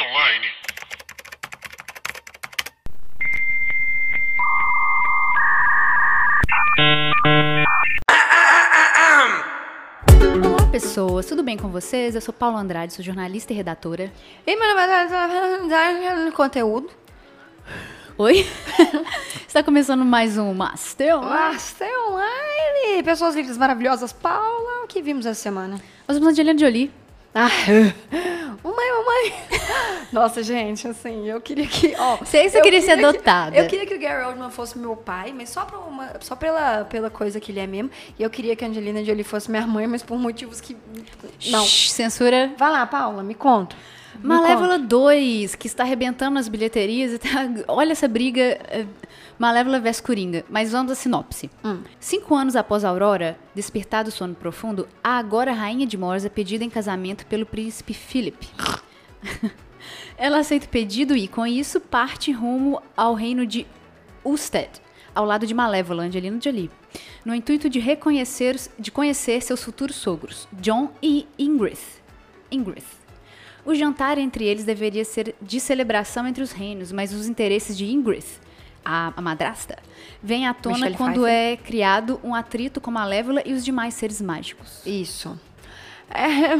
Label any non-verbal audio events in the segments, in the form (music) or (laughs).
Online. Olá, pessoas, tudo bem com vocês? Eu sou Paula Andrade, sou jornalista e redatora. E meu nome é conteúdo. Oi? (laughs) Está começando mais um Master Online. Master Online. Pessoas lindas, maravilhosas. Paula, o que vimos essa semana? Nós vamos de Angelina Jolie. Ah, (laughs) mamãe, mamãe. (laughs) Nossa, gente, assim, eu queria que. Ó, Sei que você eu queria ser que- adotada. eu queria que o Gary Oldman fosse meu pai, mas só, pra uma, só pela, pela coisa que ele é mesmo. E eu queria que a Angelina Jolie fosse minha mãe, mas por motivos que. Não. Shhh, censura. Vai lá, Paula, me conta. Malévola 2, que está arrebentando nas bilheterias. tá- (laughs) Olha essa briga. é, Malévola vs Coringa. Mas vamos à sinopse. Hum. Cinco anos após a Aurora, despertar do sono profundo, a agora rainha de Mors é pedida em casamento pelo príncipe Philip. (laughs) Ela aceita o pedido e, com isso, parte rumo ao reino de Usted, ao lado de Malévola, Angelina Jolie, no intuito de reconhecer, de conhecer seus futuros sogros, John e Ingrid. Ingrid. O jantar entre eles deveria ser de celebração entre os reinos, mas os interesses de Ingrid, a, a madrasta, vêm à tona Michelle quando Pfeiffer. é criado um atrito com Malévola e os demais seres mágicos. Isso. É,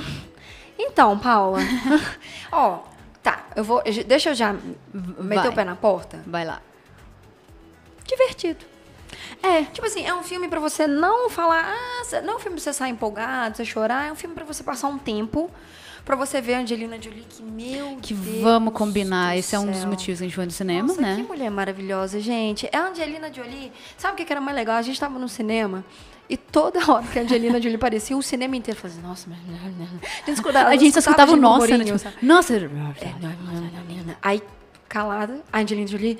Então, Paula. (laughs) Ó, tá, eu vou. Deixa eu já meter vai. o pé na porta. Vai lá. Divertido. É, Tipo assim, é um filme pra você não falar, ah, não é um filme pra você sair empolgado, você chorar, é um filme pra você passar um tempo, pra você ver a Angelina Jolie, que meu que Deus vamos combinar. Esse é um dos motivos que a gente foi no cinema, Nossa, né? que mulher maravilhosa, gente. É a Angelina Jolie. Sabe o que era mais legal? A gente tava no cinema e toda hora que a Angelina Jolie aparecia, o cinema inteiro fazia, nossa, mas... A gente escutava, A gente só escutava o nossa, né? Tipo, sabe? nossa. Aí, calada, a Angelina Jolie.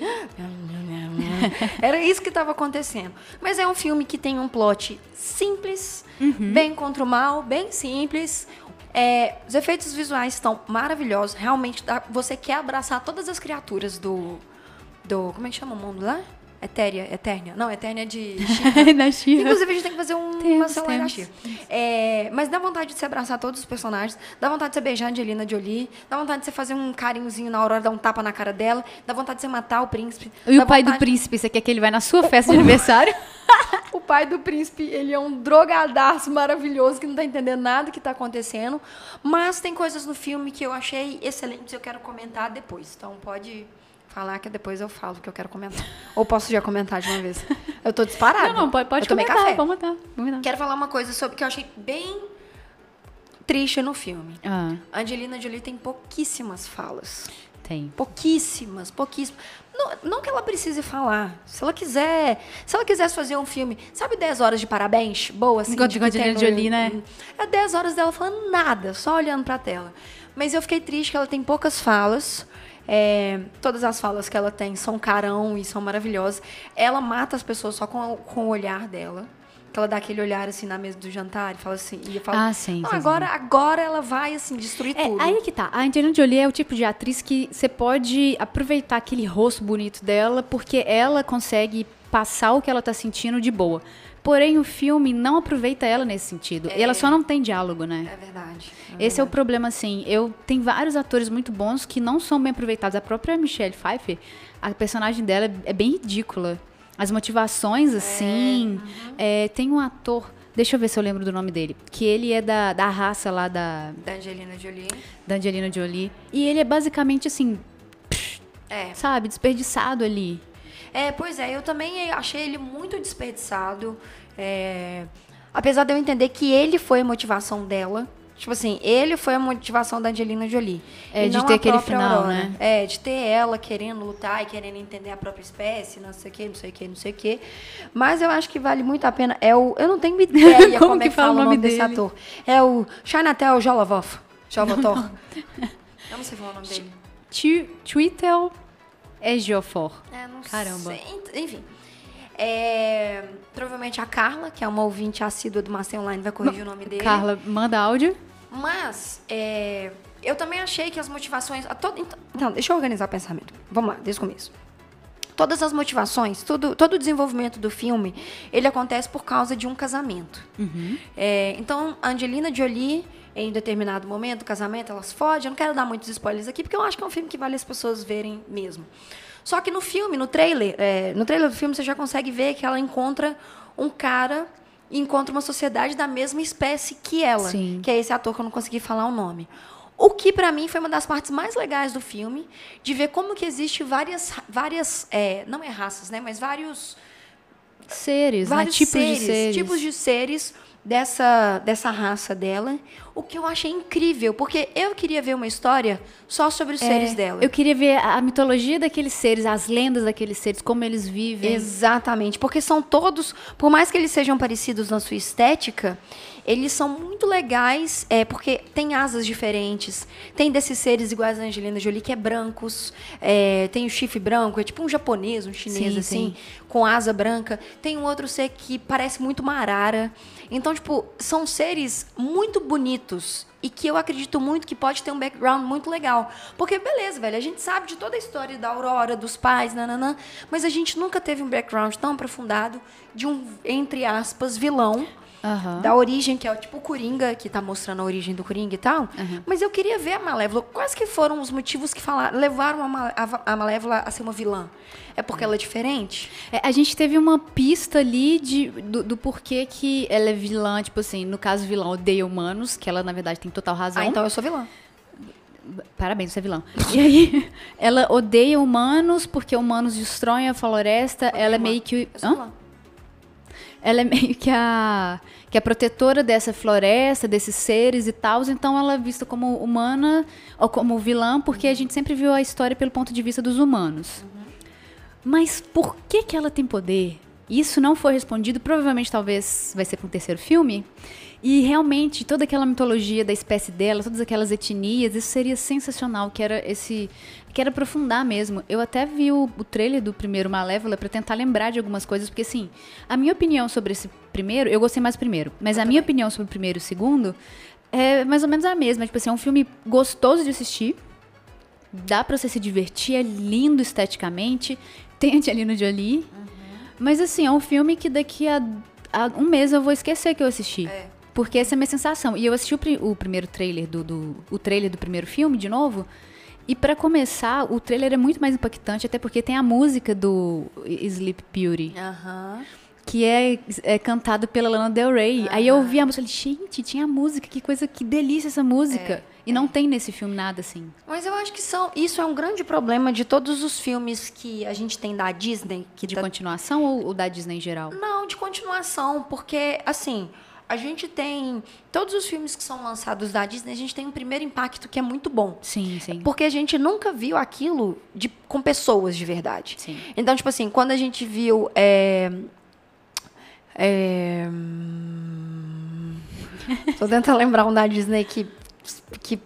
(laughs) Era isso que estava acontecendo. Mas é um filme que tem um plot simples, bem contra o mal, bem simples. É, os efeitos visuais estão maravilhosos. Realmente, você quer abraçar todas as criaturas do. do como é que chama o mundo lá? Etéria, Eternia. Não, Eternia de (laughs) She-Ra. Na She-Ra. Inclusive, a gente tem que fazer um, uma Temos, celular na temos. É, mas dá vontade de você abraçar todos os personagens, dá vontade de você beijar a Angelina Jolie, dá vontade de você fazer um carinhozinho na Aurora, dar um tapa na cara dela, dá vontade de você matar o príncipe. E o pai do príncipe, você quer que ele vai na sua festa de aniversário? (laughs) O pai do príncipe, ele é um drogadaço maravilhoso que não tá entendendo nada que tá acontecendo. Mas tem coisas no filme que eu achei excelentes e eu quero comentar depois. Então pode falar que depois eu falo o que eu quero comentar. Ou posso já comentar de uma vez? Eu tô disparada. não, não, pode, pode eu tomei comentar, café. vamos dar, vamos dar. Quero falar uma coisa sobre que eu achei bem triste no filme. Ah, A Angelina Jolie tem pouquíssimas falas. tem. Pouquíssimas, pouquíssimas. Não, não que ela precise falar. Se ela quiser. Se ela quisesse fazer um filme, sabe 10 horas de parabéns? Boa, assim. Enquanto de Angelina no- Jolie, né? É 10 horas dela falando nada, só olhando pra tela. Mas eu fiquei triste que ela tem poucas falas. É, todas as falas que ela tem são carão e são maravilhosas. Ela mata as pessoas só com, com o olhar dela. Que ela dá aquele olhar assim na mesa do jantar e fala assim. E fala, Ah, sim, Não, sim, agora, agora ela vai assim destruir É, tudo. aí que tá. A Angelina Jolie é o tipo de atriz que você pode aproveitar aquele rosto bonito dela, porque ela consegue passar o que ela tá sentindo de boa. Porém, o filme não aproveita ela nesse sentido. E ela só não tem diálogo, né? É verdade. Esse é o problema, assim. Eu tem vários atores muito bons que não são bem aproveitados. A própria Michelle Pfeiffer, a personagem dela é- é bem ridícula. As motivações, assim. é, tem um ator. Deixa eu ver se eu lembro do nome dele. Que ele é da, da raça lá da, Da Angelina Jolie. da Angelina Jolie. E ele é basicamente assim, É. sabe, desperdiçado ali. É, pois é, eu também achei ele muito desperdiçado. É, apesar de eu entender que ele foi a motivação dela. Tipo assim, ele foi a motivação da Angelina Jolie. É, de não ter aquele final, Aurora. né? É, de ter ela querendo lutar e querendo entender a própria espécie, não sei o que, não sei o que, não sei o que. Mas eu acho que vale muito a pena. É o, eu não tenho (laughs) ideia Como como, que é que fala o nome desse dele? ator. É o Chanatel Jolovoff. Jolovotor. Eu não sei falar o nome dele. Twi- Twitter Ejiofor. É, não Caramba. sei. Enfim. É, provavelmente a Carla, que é uma ouvinte assídua do Master Online, vai corrigir o nome dele. Carla, manda áudio. Mas, é, eu também achei que as motivações. a todo- então, deixa eu organizar o pensamento. Vamos lá, desde o começo. Todas as motivações, tudo, todo o desenvolvimento do filme, ele acontece por causa de um casamento. É, então, Angelina Jolie em determinado momento casamento, elas fogem. Eu não quero dar muitos spoilers aqui, porque eu acho que é um filme que vale as pessoas verem mesmo. Só que no filme, no trailer, é, no trailer do filme, você já consegue ver que ela encontra um cara e encontra uma sociedade da mesma espécie que ela, Sim. que é esse ator que eu não consegui falar o nome. O que para mim foi uma das partes mais legais do filme, de ver como que existe várias, várias, é, não é raças, né, mas vários Seres, né? vários Tipos seres, de seres. tipos de seres dessa, dessa raça dela. O que eu achei incrível, porque eu queria ver uma história só sobre os seres dela. É, Eu queria ver a a mitologia daqueles seres, as lendas daqueles seres, como eles vivem. Exatamente, porque são todos, por mais que eles sejam parecidos na sua estética, eles são muito legais, é, porque tem asas diferentes. Tem desses seres iguais a Angelina Jolie, que é brancos, é, tem o chifre branco, é tipo um japonês, um chinês, Sim, assim, sim. com asa branca. Tem um outro ser que parece muito uma arara. Então, tipo, são seres muito bonitos e que eu acredito muito que pode ter um background muito legal. Porque, beleza, velho, a gente sabe de toda a história da Aurora, dos pais, nananã, mas a gente nunca teve um background tão aprofundado de um, entre aspas, vilão Aham. da origem, que é o tipo o Coringa, que tá mostrando a origem do Coringa e tal. Mas eu queria ver a Malévola. Quais que foram os motivos que falaram, levaram a, a, a Malévola a ser uma vilã? É porque ela é diferente? É, a gente teve uma pista ali de, do, do porquê que ela é vilã, tipo assim, no caso, vilã odeia humanos, que ela, na verdade, tem total razão. Ah, então eu sou vilã. Parabéns, você é vilã. E aí, (laughs) ela odeia humanos porque humanos destroem a floresta. ela é meio que. Hã? Ela é meio que a, que a protetora dessa floresta, desses seres e tal. Então ela é vista como humana ou como vilã, porque a gente sempre viu a história pelo ponto de vista dos humanos. Mas por que, que ela tem poder? Isso não foi respondido, provavelmente talvez vai ser para um terceiro filme. E realmente toda aquela mitologia da espécie dela, todas aquelas etnias, isso seria sensacional, que era esse, que era aprofundar mesmo. Eu até vi o, o trailer do primeiro Malévola para tentar lembrar de algumas coisas, porque assim, a minha opinião sobre esse primeiro, eu gostei mais do primeiro, mas a minha opinião sobre o primeiro e o segundo é mais ou menos a mesma, tipo assim, é um filme gostoso de assistir. Dá pra você se divertir, é lindo esteticamente. (laughs) Tem a Angelina Jolie. Mas assim, é um filme que daqui a, a um mês eu vou esquecer que eu assisti. Porque essa é a minha sensação. E eu assisti o, o primeiro trailer do, do- o trailer do primeiro filme de novo. E pra começar, o trailer é muito mais impactante, até porque tem a música do Sleep Beauty Aham. que é, é cantado pela Lana Del Rey. Aí eu ouvi a música e falei, gente, tinha música, que coisa, que delícia essa música. e não tem nesse filme nada assim. Mas eu acho que são, isso é um grande problema de todos os filmes que a gente tem da Disney. Que De tá- continuação ou, ou da Disney em geral? Não, de continuação, porque, assim, a gente tem. Todos os filmes que são lançados da Disney, a gente tem um primeiro impacto que é muito bom. Sim, sim. Porque a gente nunca viu aquilo de, com pessoas de verdade. Sim. Então, tipo assim, quando a gente viu. É, é, tô tentando lembrar um da Disney que, que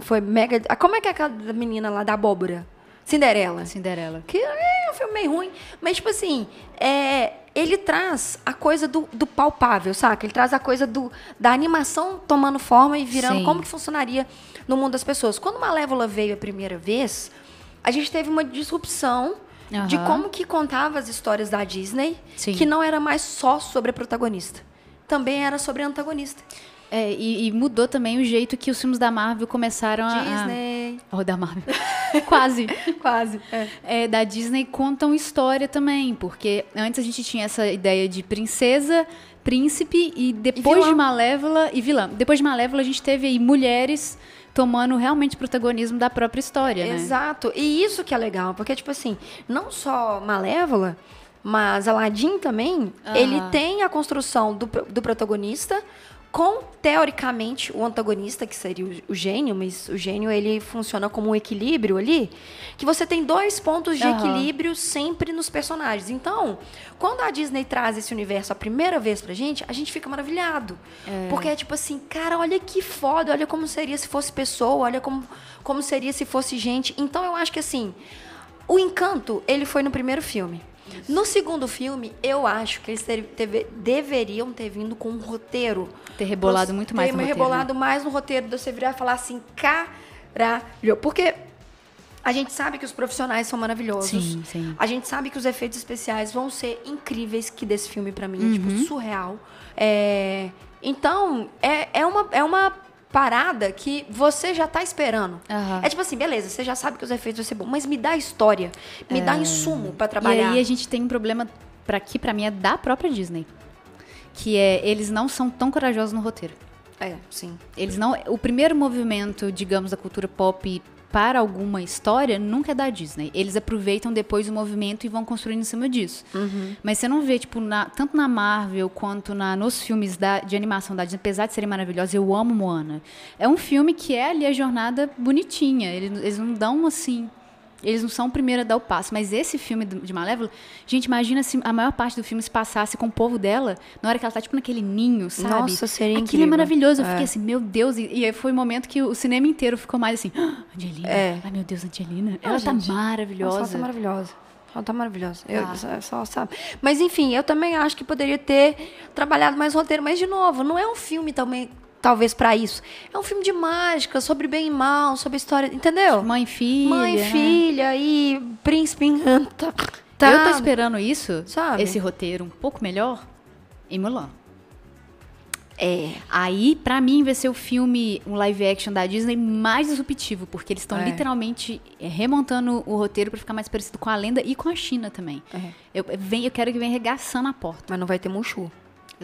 foi mega. ah, Como é que é aquela menina lá da abóbora? Cinderela. Cinderela. Que é um filme meio ruim. Mas, tipo assim, é, ele traz a coisa do, do palpável, saca? Ele traz a coisa do, da animação tomando forma e virando Sim. como que funcionaria no mundo das pessoas. Quando Malévola veio a primeira vez, a gente teve uma disrupção de Aham. como que contava as histórias da Disney, Sim. que não era mais só sobre a protagonista. Também era sobre a antagonista. É, e, e mudou também o jeito que os filmes da Marvel começaram a. Disney. a... Oh, da Marvel. (laughs) Quase. (laughs) Quase. É. É, da Disney contam história também, porque antes a gente tinha essa ideia de princesa, príncipe e depois vilã. de Malévola e vilã. Depois de Malévola a gente teve aí mulheres tomando realmente protagonismo da própria história, né? Exato. E isso que é legal, porque, tipo assim, não só Malévola, mas Aladdin também, Aham. ele tem a construção do, do protagonista com, teoricamente, o antagonista, que seria o, gênio, mas o gênio, ele funciona como um equilíbrio ali, que você tem dois pontos de Aham. equilíbrio sempre nos personagens. Então, quando a Disney traz esse universo a primeira vez pra gente, a gente fica maravilhado. Porque é tipo assim, cara, olha que foda, olha como seria se fosse pessoa, olha como, como seria se fosse gente. Então eu acho que assim, o encanto, ele foi no primeiro filme. No segundo filme, eu acho que eles ter- deveriam ter vindo com um roteiro. Ter rebolado muito mais ter no roteiro, rebolado mais no roteiro, de você virar e falar assim, caralho. Porque a gente sabe que os profissionais são maravilhosos. Sim, sim. A gente sabe que os efeitos especiais vão ser incríveis, que desse filme, pra mim, é Uhum. tipo, surreal. É, Então, é, é, uma, é uma parada que você já tá esperando. Aham. É tipo assim, beleza, você já sabe que os efeitos vão ser bons, mas me dá história, me dá insumo pra trabalhar. É. E aí a gente tem um problema para que para mim é da própria Disney, que é eles não são tão corajosos no roteiro. É, sim. Eles não, o primeiro movimento, digamos, da cultura pop para alguma história nunca é da Disney. Eles aproveitam depois o movimento e vão construindo em cima disso. Mas você não vê, tipo, na- tanto na Marvel quanto na, nos filmes da- de animação da Disney, apesar de serem maravilhosos, eu amo Moana. É um filme que é ali a jornada bonitinha. Eles, eles não dão assim. Eles não são o primeiro a dar o passo, mas esse filme de Malévola, gente, imagina se a maior parte do filme se passasse com o povo dela, na hora que ela tá, tipo, naquele ninho, sabe? Nossa, seria Aquilo incrível. é maravilhoso. Eu É. fiquei assim, meu Deus. E, e aí foi o momento que o cinema inteiro ficou mais assim, "Ah, Angelina. É. Ai, meu Deus, Angelina. Ela gente, tá maravilhosa. Nossa, ela tá maravilhosa. Ela tá maravilhosa. Eu, Tá. só, só sabe. Mas enfim, eu também acho que poderia ter trabalhado mais roteiro. Mas, de novo, não é um filme também, talvez, pra isso. É um filme de mágica, sobre bem e mal, sobre história. Entendeu? Mãe e filha. Mãe, né? filha e príncipe encanta. Eu tô esperando isso, Sabe? esse roteiro um pouco melhor, em Mulan. É. Aí, pra mim, vai ser o filme, um live action da Disney mais disruptivo, porque eles estão É. literalmente é, remontando o roteiro pra ficar mais parecido com a lenda e com a China também. É. Eu, vem, eu quero que venha arregaçando a porta. Mas não vai ter Mushu.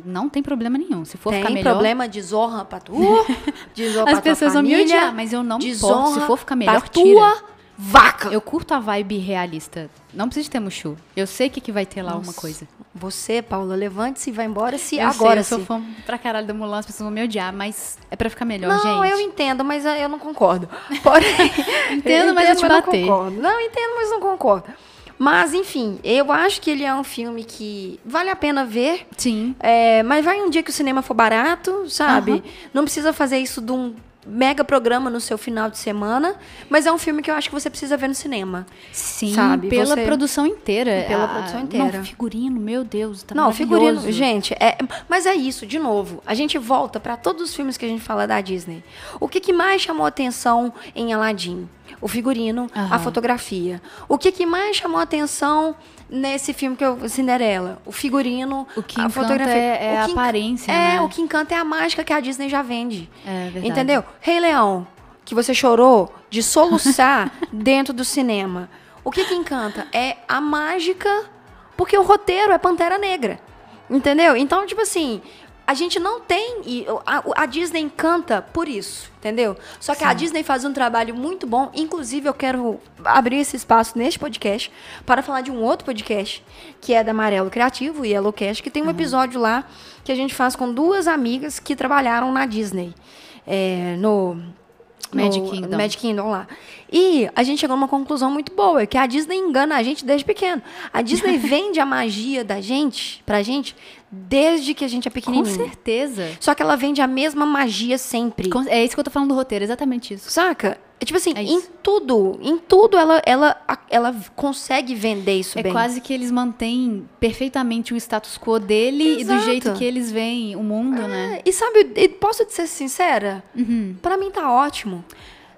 Não tem problema nenhum. Se for ficar Tem melhor. problema de zorra pra tu, (laughs) As pessoas vão me odiar, mas eu não importo. Se for ficar melhor, pra tira. tua vaca. Eu curto a vibe realista. Não precisa ter Mushu. Eu sei que, que vai ter lá uma Nossa. coisa. Você, Paula, levante-se e vai embora se Eu agora sei, eu sim. sou fã pra caralho da Mulan, as pessoas vão me odiar, mas é pra ficar melhor, Não, gente. eu entendo, mas eh, eu não concordo. (laughs) Porém, (laughs) Entendo, eu mas eu te não bater. concordo. Não, entendo, mas não concordo. Mas, enfim, eu acho que ele é um filme que vale a pena ver. Sim. É, mas vai um dia que o cinema for barato, sabe? Aham. Não precisa fazer isso de um mega programa no seu final de semana. Mas é um filme que eu acho que você precisa ver no cinema. Sim, Sabe, pela você- produção inteira. Pela A- produção inteira. Não, figurino, meu Deus, tá não, figurino, gente, é, mas é isso, de novo. A gente volta para todos os filmes que a gente fala da Disney. O que, que mais chamou atenção em Aladdin? O figurino, a Aham. fotografia. O que, que mais chamou atenção nesse filme que eu Cinderela? O figurino, O que a encanta fotografia. é- é O a que aparência, É, né? o que encanta é a mágica que a Disney já vende. É verdade. Entendeu? Rei Leão, que você chorou de soluçar (laughs) dentro do cinema. O que que encanta? É a mágica, porque o roteiro é Pantera Negra. Entendeu? Então, tipo assim, a gente não tem. A, a Disney encanta por isso, entendeu? Só que a Sim. Disney faz um trabalho muito bom. Inclusive, eu quero abrir esse espaço neste podcast para falar de um outro podcast, que é da Amarelo Criativo e Yellowcast, que tem um episódio lá que a gente faz com duas amigas que trabalharam na Disney. É, no No Kingdom. Magic Kingdom lá. E a gente chegou numa conclusão muito boa, que a Disney engana a gente desde pequeno. A Disney (laughs) vende a magia da gente, pra gente, desde que a gente é Com pequenininho. certeza. Só que ela vende a mesma magia sempre. Com- É isso que eu tô falando do roteiro, exatamente isso. Saca? É tipo assim, É em tudo, em tudo ela, ela, ela consegue vender isso É bem. quase que eles mantêm perfeitamente o status quo dele e do Exato. jeito que eles veem o mundo, né? É, E sabe, posso te ser sincera? Uhum. Pra mim tá ótimo.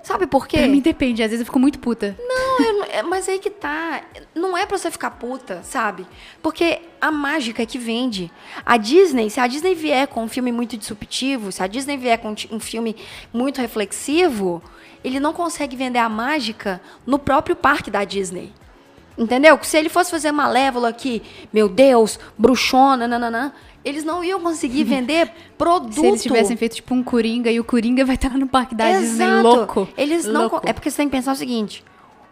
Sabe por quê? Pra mim depende, às vezes eu fico muito puta. Não, eu é, mas aí que tá. Não é pra você ficar puta, sabe? Porque a mágica é que vende. A Disney, se a Disney vier com um filme muito disruptivo, se a Disney vier com um filme muito reflexivo, ele não consegue vender a mágica no próprio parque da Disney. Entendeu? Se ele fosse fazer Malévola aqui, meu Deus, bruxona, nananã, eles não iam conseguir (laughs) vender produto. Se eles tivessem feito tipo um Coringa e o Coringa vai estar no parque da Disney Exato. louco. Eles não. louco. É porque você tem que pensar o seguinte: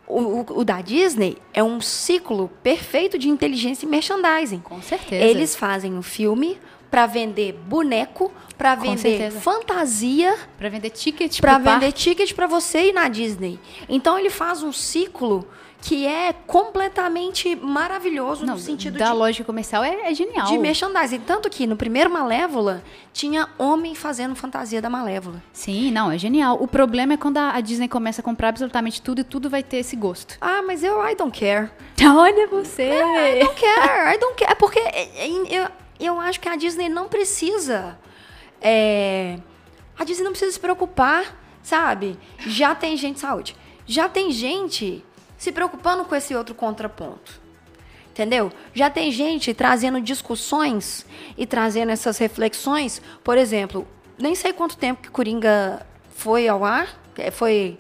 o, o- o da Disney é um ciclo perfeito de inteligência e merchandising. Com certeza. Eles fazem um filme pra vender boneco, pra Com vender fantasia, Pra vender ticket pra pro vender parque. ticket pra você ir na Disney. Então ele faz um ciclo que é completamente maravilhoso Não, no sentido da de lógica comercial é, é genial. de merchandising. Tanto que no primeiro Malévola tinha homem fazendo fantasia da Malévola. Sim, não, é genial. O problema é quando a Disney começa a comprar absolutamente tudo e tudo vai ter esse gosto. Ah, mas eu I don't care. (laughs) Olha você! I don't care, I don't care. É porque é, é, eu, eu acho que a Disney não precisa. é, a Disney não precisa se preocupar, sabe? Já tem gente. Saúde. Já tem gente se preocupando com esse outro contraponto. Entendeu? Já tem gente trazendo discussões e trazendo essas reflexões. Por exemplo, nem sei quanto tempo que Coringa foi ao ar, é, foi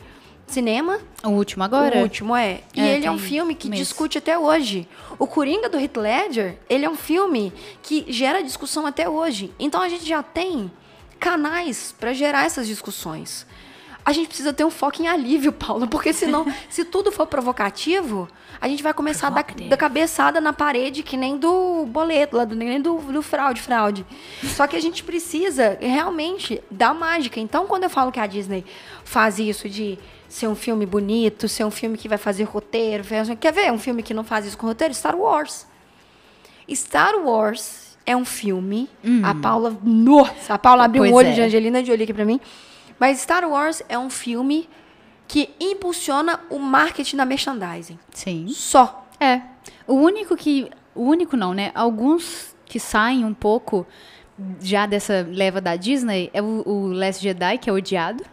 cinema. O último agora? O último, é. E É, ele é um filme que mês. discute até hoje. O Coringa do Heath Ledger, ele é um filme que gera discussão até hoje. Então a gente já tem canais para gerar essas discussões. A gente precisa ter um foco em alívio, (laughs) Paula, porque senão, (laughs) se tudo for provocativo, a gente vai começar a dar, Provocative. dar cabeçada na parede, que nem do boleto, lá nem do, do fraude, fraude. Só que a gente precisa realmente dar mágica. Então, quando eu falo que a Disney faz isso de ser um filme bonito, ser um filme que vai fazer roteiro, quer ver um filme que não faz isso com roteiro? Star Wars. Star Wars é um filme. A Paula. Nossa, a Paula abriu Pois um olho é. de Angelina Jolie aqui pra mim. Mas Star Wars é um filme que impulsiona o marketing da merchandising. Sim. Só. É. O único que. O único não, né? Alguns que saem um pouco já dessa leva da Disney é o, o Last Jedi, que é odiado,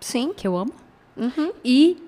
Sim. que eu amo. Uhum. E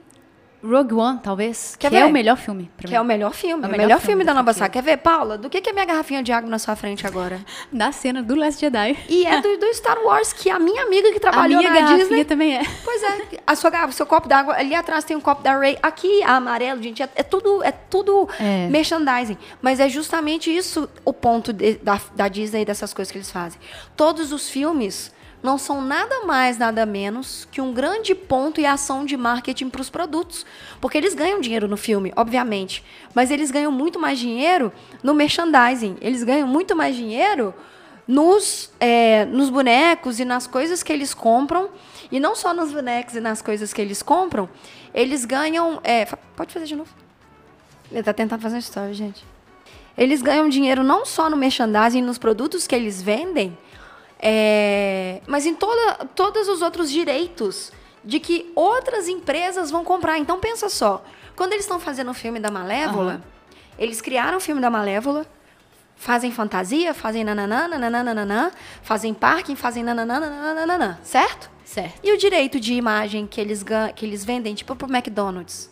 Rogue One, talvez, Quer que é ver? o melhor filme pra Que mim. é o melhor filme. É o o melhor, melhor filme, filme da Nova. Saga. Quer ver, Paula? Do que que é minha garrafinha de água na sua frente agora? (laughs) Da cena do Last Jedi. E é do, do Star Wars, que a minha amiga que A trabalhou minha na garrafinha Disney. também é. Pois é, a sua garrafa, seu copo d'água, ali atrás tem um copo da Ray. Aqui, a amarelo, gente, é, é tudo, é tudo É. merchandising. Mas é justamente isso o ponto de- da, da Disney e dessas coisas que eles fazem. Todos os filmes não são nada mais, nada menos que um grande ponto e ação de marketing para os produtos. Porque eles ganham dinheiro no filme, obviamente. Mas eles ganham muito mais dinheiro no merchandising. Eles ganham muito mais dinheiro nos, é, nos bonecos e nas coisas que eles compram. E não só nos bonecos e nas coisas que eles compram, eles ganham. é, pode fazer de novo. Ele tá tentando fazer uma história, gente. Eles ganham dinheiro não só no merchandising, nos produtos que eles vendem, é, mas em toda, todos os outros direitos de que outras empresas vão comprar. Então pensa só, quando eles estão fazendo o filme da Malévola, eles criaram o filme da Malévola, fazem fantasia, fazem nananã, nananã, nananã, fazem parking, fazem nananã, nananã, nananã, certo? Certo. E o direito de imagem que eles, que eles vendem, tipo pro McDonald's,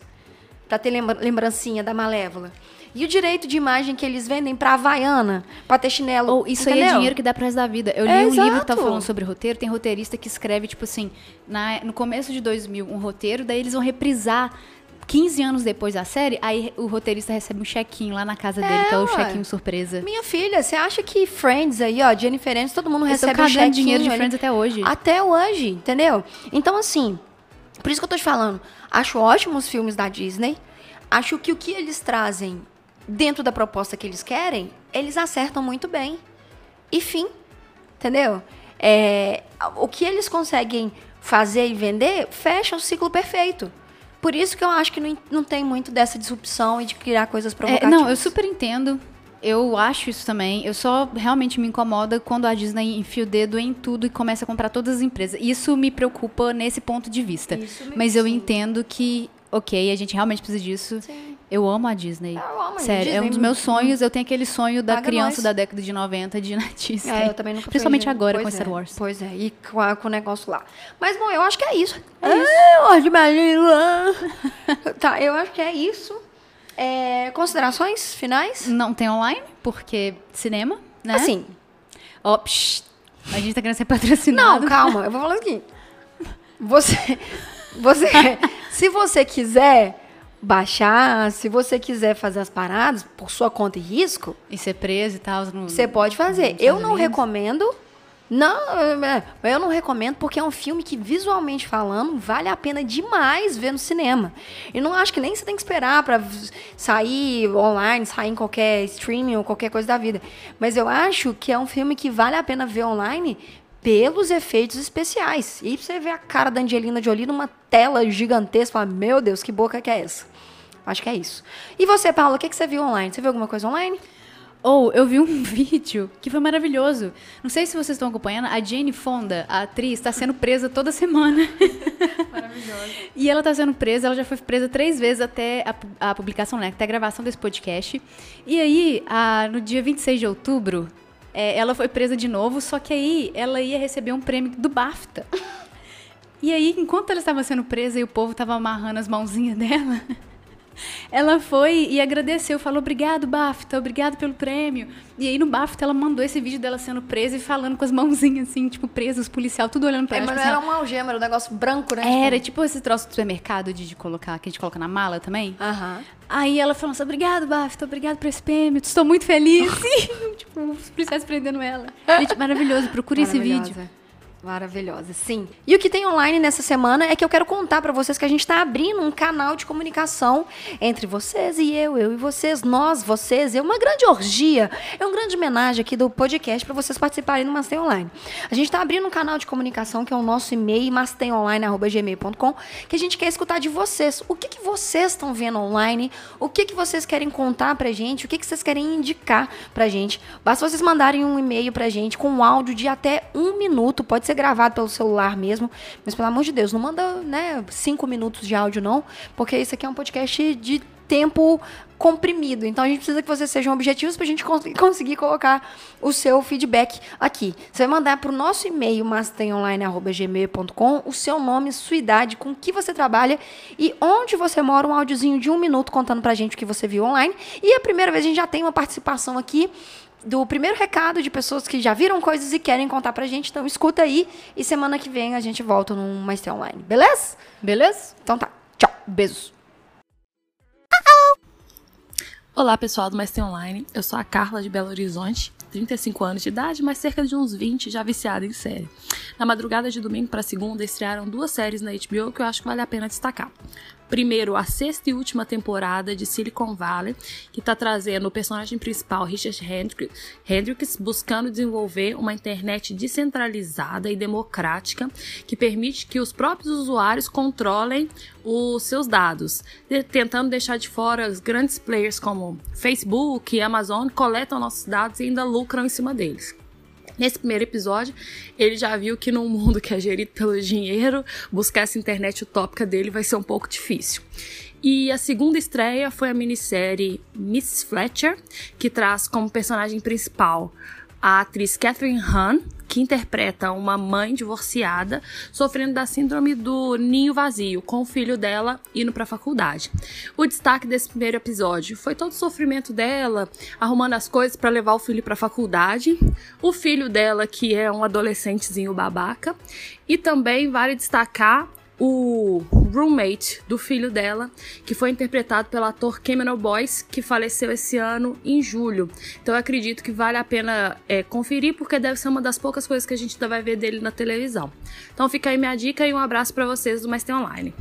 pra ter lembra- lembrancinha da Malévola. E o direito de imagem que eles vendem pra Havaiana, pra ter chinelo. Ou isso aí é entendeu? dinheiro que dá pro resto da vida. Eu li É, um livro que exato. tá falando sobre roteiro, tem roteirista que escreve, tipo assim, na- no começo de 2000, um roteiro, daí eles vão reprisar 15 anos depois da série, aí o roteirista recebe um chequinho lá na casa dele, que é o ué. chequinho surpresa. Minha filha, você acha que Friends aí, ó, Jennifer Aniston, todo mundo Eles recebe um chequinho dinheiro de? Friends até hoje. Até hoje, entendeu? Então, assim, por isso que eu tô te falando, acho ótimos os filmes da Disney, acho que o que eles trazem dentro da proposta que eles querem, eles acertam muito bem. E fim, entendeu? É, o que eles conseguem fazer e vender, fecha o ciclo perfeito. Por isso que eu acho que não, não tem muito dessa disrupção e de criar coisas É, provocativas. não, eu super entendo. Eu acho isso também. Eu só realmente me incomoda quando a Disney enfia o dedo em tudo e começa a comprar todas as empresas. Isso me preocupa nesse ponto de vista. Mas eu entendo que, ok, a gente realmente precisa disso. Sim. Eu amo a Disney. Eu amo a Sério, é um Disney. dos meus sonhos. Eu tenho aquele sonho da Paga criança nós. da década de 90 de ir na (laughs) Disney. É, eu também nunca fui Principalmente de- agora pois com Star é, Wars. Pois é, e com, a- com o negócio lá. Mas, bom, eu acho que é isso. É isso. hoje, (laughs) Tá, eu acho que é isso. É, considerações finais? Não tem online, porque cinema, né? Assim, Ó, psh, a gente tá querendo ser patrocinado. não, calma, eu vou falar o seguinte. Você, você, (laughs) se você quiser baixar, se você quiser fazer as paradas por sua conta e risco, E ser preso e tal. Você pode fazer. Eu não recomendo. Não, é, eu não recomendo porque é um filme que, visualmente falando, vale a pena demais ver no cinema. E não acho que nem você tem que esperar pra v- sair online, sair em qualquer streaming ou qualquer coisa da vida. Mas eu acho que é um filme que vale a pena ver online pelos efeitos especiais. E você ver a cara da Angelina Jolie numa tela gigantesca, fala, meu Deus, que boca que é essa? Acho que é isso. E você, Paula, o que, que você viu online? Você viu alguma coisa online? Ou eu vi um (laughs) vídeo que foi maravilhoso. Não sei se vocês estão acompanhando. A Jane Fonda, a atriz, está sendo presa toda semana. (laughs) Maravilhoso. E ela está sendo presa, ela já foi presa três vezes até a, a publicação, né? Até a gravação desse podcast. E aí, a- no dia 26 de outubro, é, ela foi presa de novo, só que aí ela ia receber um prêmio do BAFTA. (laughs) E aí, enquanto ela estava sendo presa e o povo estava amarrando as mãozinhas dela, (laughs) ela foi e agradeceu, falou obrigado, BAFTA, obrigado pelo prêmio. E aí no BAFTA ela mandou esse vídeo dela sendo presa e falando com as mãozinhas assim, tipo, presa, os policial, tudo olhando pra É, ela. mas tipo não assim, era um algema, era um negócio branco, né? Era tipo esse troço do supermercado de, de colocar, que a gente coloca na mala também. Aham. Aí ela falou assim, obrigado, BAFTA, obrigado por esse prêmio, estou muito feliz. E, (laughs) (laughs) tipo, os policiais prendendo ela. Gente, maravilhoso, procure esse vídeo. Maravilhosa. Sim. E o que tem online nessa semana é que eu quero contar pra vocês que a gente tá abrindo um canal de comunicação entre vocês e eu, eu e vocês, nós, vocês. É uma grande orgia, é um grande homenagem aqui do podcast pra vocês participarem do Master Online. A gente tá abrindo um canal de comunicação que é o nosso e-mail, masteronline.gmail.com, que a gente quer escutar de vocês. O que, que vocês estão vendo online? O que, que vocês querem contar pra gente? O que, que vocês querem indicar pra gente? Basta vocês mandarem um e-mail pra gente com um áudio de até um minuto. Pode ser gravado pelo celular mesmo. Mas, pelo amor de Deus, não manda né, cinco minutos de áudio, não. Porque isso aqui é um podcast de tempo comprimido. Então a gente precisa que vocês sejam objetivos pra gente cons- conseguir colocar o seu feedback aqui. Você vai mandar pro nosso e-mail masteronline.gmail.com o seu nome, sua idade, com que você trabalha e onde você mora, um áudiozinho de um minuto contando pra gente o que você viu online. E a primeira vez a gente já tem uma participação aqui do primeiro recado de pessoas que já viram coisas e querem contar pra gente. Então escuta aí e semana que vem a gente volta num Master Online, beleza? Beleza? Então tá. Tchau. Beijos. Olá, pessoal do Mestre Online. Eu sou a Carla de Belo Horizonte, 35 anos de idade, mas cerca de uns 20 já viciada em série. Na madrugada de domingo para segunda estrearam duas séries na HBO que eu acho que vale a pena destacar. Primeiro, a sexta e última temporada de Silicon Valley, que está trazendo o personagem principal, Richard Hendricks, buscando desenvolver uma internet descentralizada e democrática que permite que os próprios usuários controlem os seus dados, tentando deixar de fora os grandes players como Facebook e Amazon, coletam nossos dados e ainda lucram em cima deles. Nesse primeiro episódio, ele já viu que num mundo que é gerido pelo dinheiro, buscar essa internet utópica dele vai ser um pouco difícil. E a segunda estreia foi a minissérie Miss Fletcher, que traz como personagem principal a atriz Catherine Hahn, que interpreta uma mãe divorciada sofrendo da síndrome do ninho vazio, com o filho dela indo para a faculdade. O destaque desse primeiro episódio foi todo o sofrimento dela, arrumando as coisas para levar o filho para a faculdade, o filho dela que é um adolescentezinho babaca, e também vale destacar o roommate do filho dela, que foi interpretado pelo ator Cameron Boyce, que faleceu esse ano em julho. Então eu acredito que vale a pena é, conferir, porque deve ser uma das poucas coisas que a gente ainda vai ver dele na televisão. Então fica aí minha dica e um abraço para vocês do Mais Tem Online.